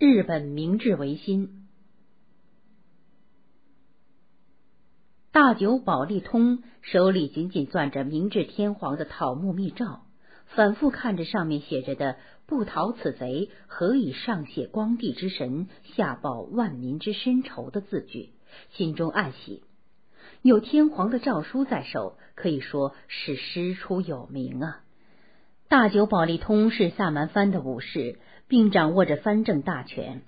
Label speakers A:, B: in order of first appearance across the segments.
A: 日本明治维新，大久保利通手里紧紧攥着明治天皇的桃木密诏，反复看着上面写着的“不讨此贼，何以上谢光帝之神，下报万民之深仇”的字句，心中暗喜。有天皇的诏书在手，可以说是师出有名啊。大久保利通是萨满藩的武士。并掌握着藩政大权，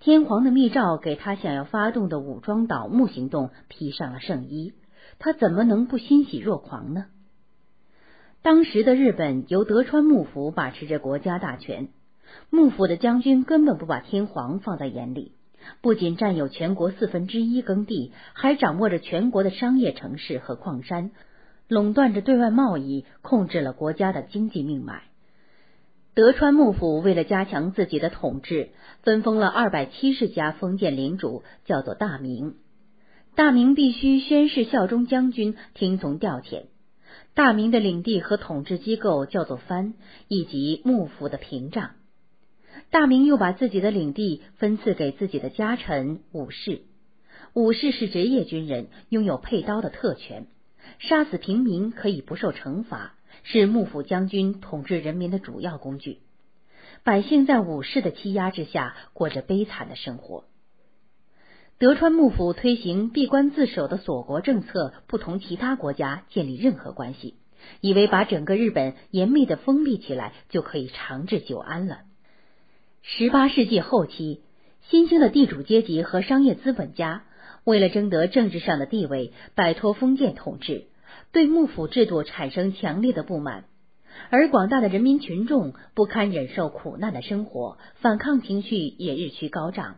A: 天皇的密诏给他想要发动的武装倒幕行动披上了圣衣，他怎么能不欣喜若狂呢？当时的日本由德川幕府把持着国家大权，幕府的将军根本不把天皇放在眼里，不仅占有全国四分之一耕地，还掌握着全国的商业城市和矿山，垄断着对外贸易，控制了国家的经济命脉。德川幕府为了加强自己的统治，分封了二百七十家封建领主，叫做大名。大名必须宣誓效忠将军，听从调遣。大名的领地和统治机构叫做藩，以及幕府的屏障。大名又把自己的领地分赐给自己的家臣武士。武士是职业军人，拥有配刀的特权，杀死平民可以不受惩罚。是幕府将军统治人民的主要工具，百姓在武士的欺压之下过着悲惨的生活。德川幕府推行闭关自守的锁国政策，不同其他国家建立任何关系，以为把整个日本严密的封闭起来就可以长治久安了。十八世纪后期，新兴的地主阶级和商业资本家为了争得政治上的地位，摆脱封建统治。对幕府制度产生强烈的不满，而广大的人民群众不堪忍受苦难的生活，反抗情绪也日趋高涨，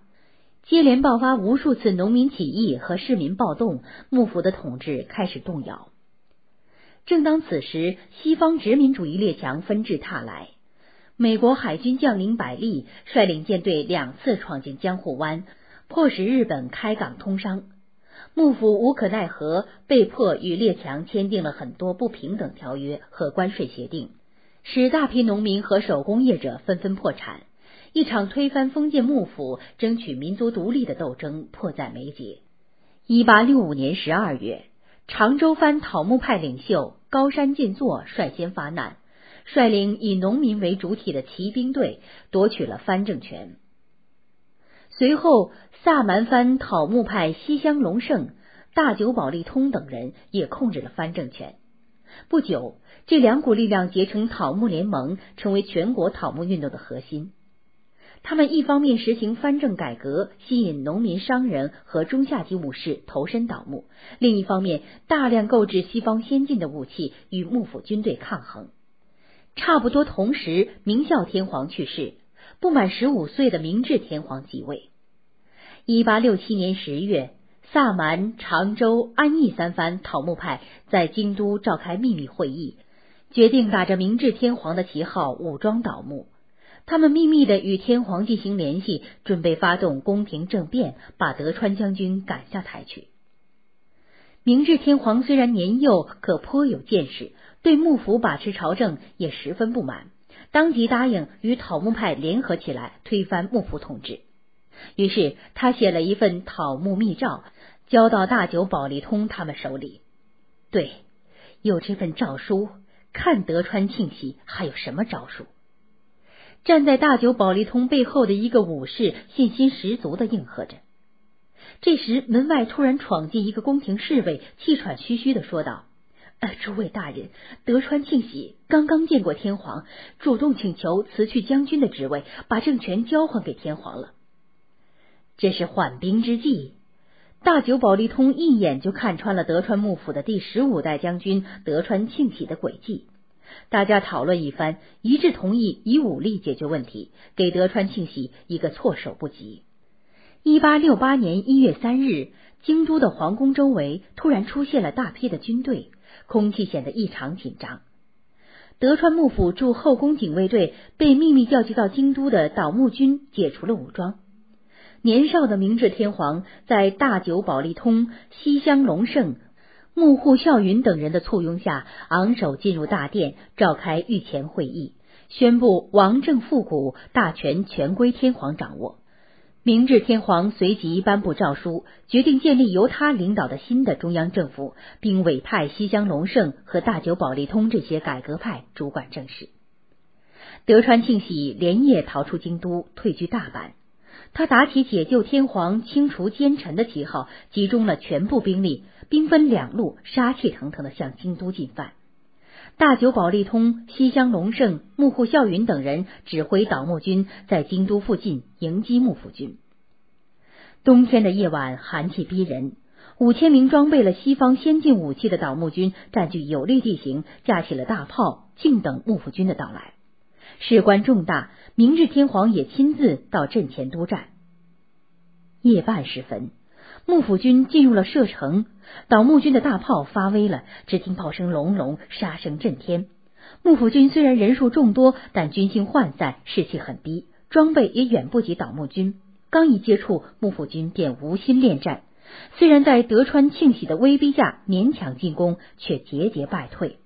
A: 接连爆发无数次农民起义和市民暴动，幕府的统治开始动摇。正当此时，西方殖民主义列强纷至沓来，美国海军将领百利率领舰队两次闯进江户湾，迫使日本开港通商。幕府无可奈何，被迫与列强签订了很多不平等条约和关税协定，使大批农民和手工业者纷纷破产。一场推翻封建幕府、争取民族独立的斗争迫在眉睫。一八六五年十二月，长州藩讨木派领袖高山进作率先发难，率领以农民为主体的骑兵队夺取了藩政权。随后，萨满藩讨木派西乡隆盛、大久保利通等人也控制了藩政权。不久，这两股力量结成讨木联盟，成为全国讨木运动的核心。他们一方面实行藩政改革，吸引农民、商人和中下级武士投身倒木；另一方面，大量购置西方先进的武器，与幕府军队抗衡。差不多同时，明孝天皇去世。不满十五岁的明治天皇即位。一八六七年十月，萨满、长州、安义三藩讨木派在京都召开秘密会议，决定打着明治天皇的旗号武装倒幕。他们秘密的与天皇进行联系，准备发动宫廷政变，把德川将军赶下台去。明治天皇虽然年幼，可颇有见识，对幕府把持朝政也十分不满。当即答应与讨木派联合起来推翻幕府统治。于是他写了一份讨木密诏，交到大久保利通他们手里。对，有这份诏书，看德川庆喜还有什么招数？站在大久保利通背后的一个武士信心十足的应和着。这时门外突然闯进一个宫廷侍卫，气喘吁吁的说道。诸位大人，德川庆喜刚刚见过天皇，主动请求辞去将军的职位，把政权交还给天皇了。这是缓兵之计。大久保利通一眼就看穿了德川幕府的第十五代将军德川庆喜的诡计。大家讨论一番，一致同意以武力解决问题，给德川庆喜一个措手不及。一八六八年一月三日，京都的皇宫周围突然出现了大批的军队。空气显得异常紧张。德川幕府驻后宫警卫队被秘密调集到京都的倒幕军解除了武装。年少的明治天皇在大久保利通、西乡隆盛、幕户孝允等人的簇拥下，昂首进入大殿，召开御前会议，宣布王政复古，大权全归天皇掌握。明治天皇随即颁布诏书，决定建立由他领导的新的中央政府，并委派西乡隆盛和大久保利通这些改革派主管政事。德川庆喜连夜逃出京都，退居大阪。他打起解救天皇、清除奸臣的旗号，集中了全部兵力，兵分两路，杀气腾腾的向京都进犯。大久保利通、西乡隆盛、幕户孝允等人指挥倒幕军在京都附近迎击幕府军。冬天的夜晚寒气逼人，五千名装备了西方先进武器的倒幕军占据有利地形，架起了大炮，静等幕府军的到来。事关重大，明治天皇也亲自到阵前督战。夜半时分。幕府军进入了射程，倒幕军的大炮发威了，只听炮声隆隆，杀声震天。幕府军虽然人数众多，但军心涣散，士气很低，装备也远不及倒幕军。刚一接触，幕府军便无心恋战。虽然在德川庆喜的威逼下勉强进攻，却节节败退。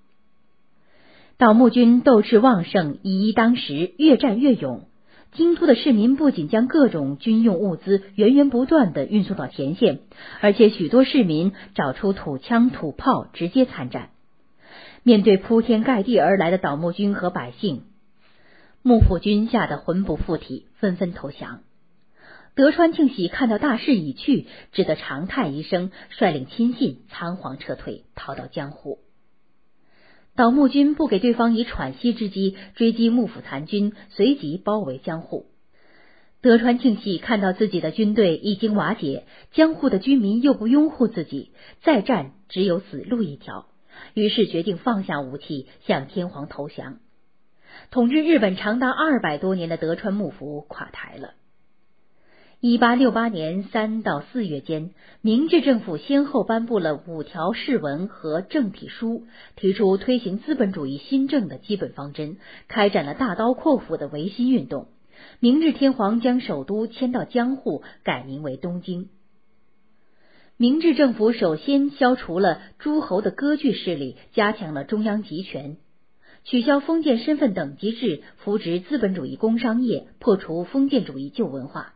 A: 倒幕军斗志旺盛，以一当十，越战越勇。京都的市民不仅将各种军用物资源源不断的运送到前线，而且许多市民找出土枪土炮直接参战。面对铺天盖地而来的倒幕军和百姓，幕府军吓得魂不附体，纷纷投降。德川庆喜看到大势已去，只得长叹一声，率领亲信仓皇撤退，逃到江户。倒幕军不给对方以喘息之机，追击幕府残军，随即包围江户。德川庆喜看到自己的军队已经瓦解，江户的居民又不拥护自己，再战只有死路一条，于是决定放下武器，向天皇投降。统治日本长达二百多年的德川幕府垮台了。一八六八年三到四月间，明治政府先后颁布了五条誓文和政体书，提出推行资本主义新政的基本方针，开展了大刀阔斧的维新运动。明治天皇将首都迁到江户，改名为东京。明治政府首先消除了诸侯的割据势力，加强了中央集权，取消封建身份等级制，扶植资本主义工商业，破除封建主义旧文化。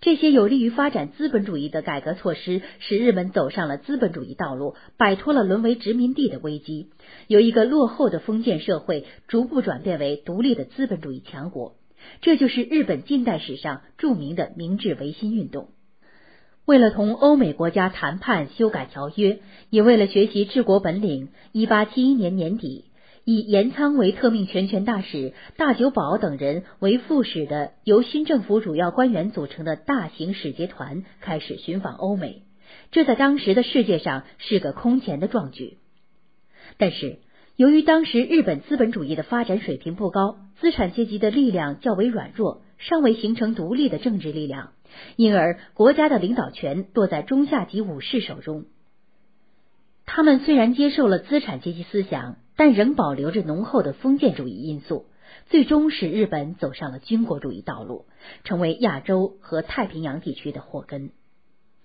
A: 这些有利于发展资本主义的改革措施，使日本走上了资本主义道路，摆脱了沦为殖民地的危机，由一个落后的封建社会逐步转变为独立的资本主义强国。这就是日本近代史上著名的明治维新运动。为了同欧美国家谈判修改条约，也为了学习治国本领，一八七一年年底。以岩仓为特命全权大使、大久保等人为副使的由新政府主要官员组成的大型使节团开始寻访欧美，这在当时的世界上是个空前的壮举。但是，由于当时日本资本主义的发展水平不高，资产阶级的力量较为软弱，尚未形成独立的政治力量，因而国家的领导权落在中下级武士手中。他们虽然接受了资产阶级思想。但仍保留着浓厚的封建主义因素，最终使日本走上了军国主义道路，成为亚洲和太平洋地区的祸根。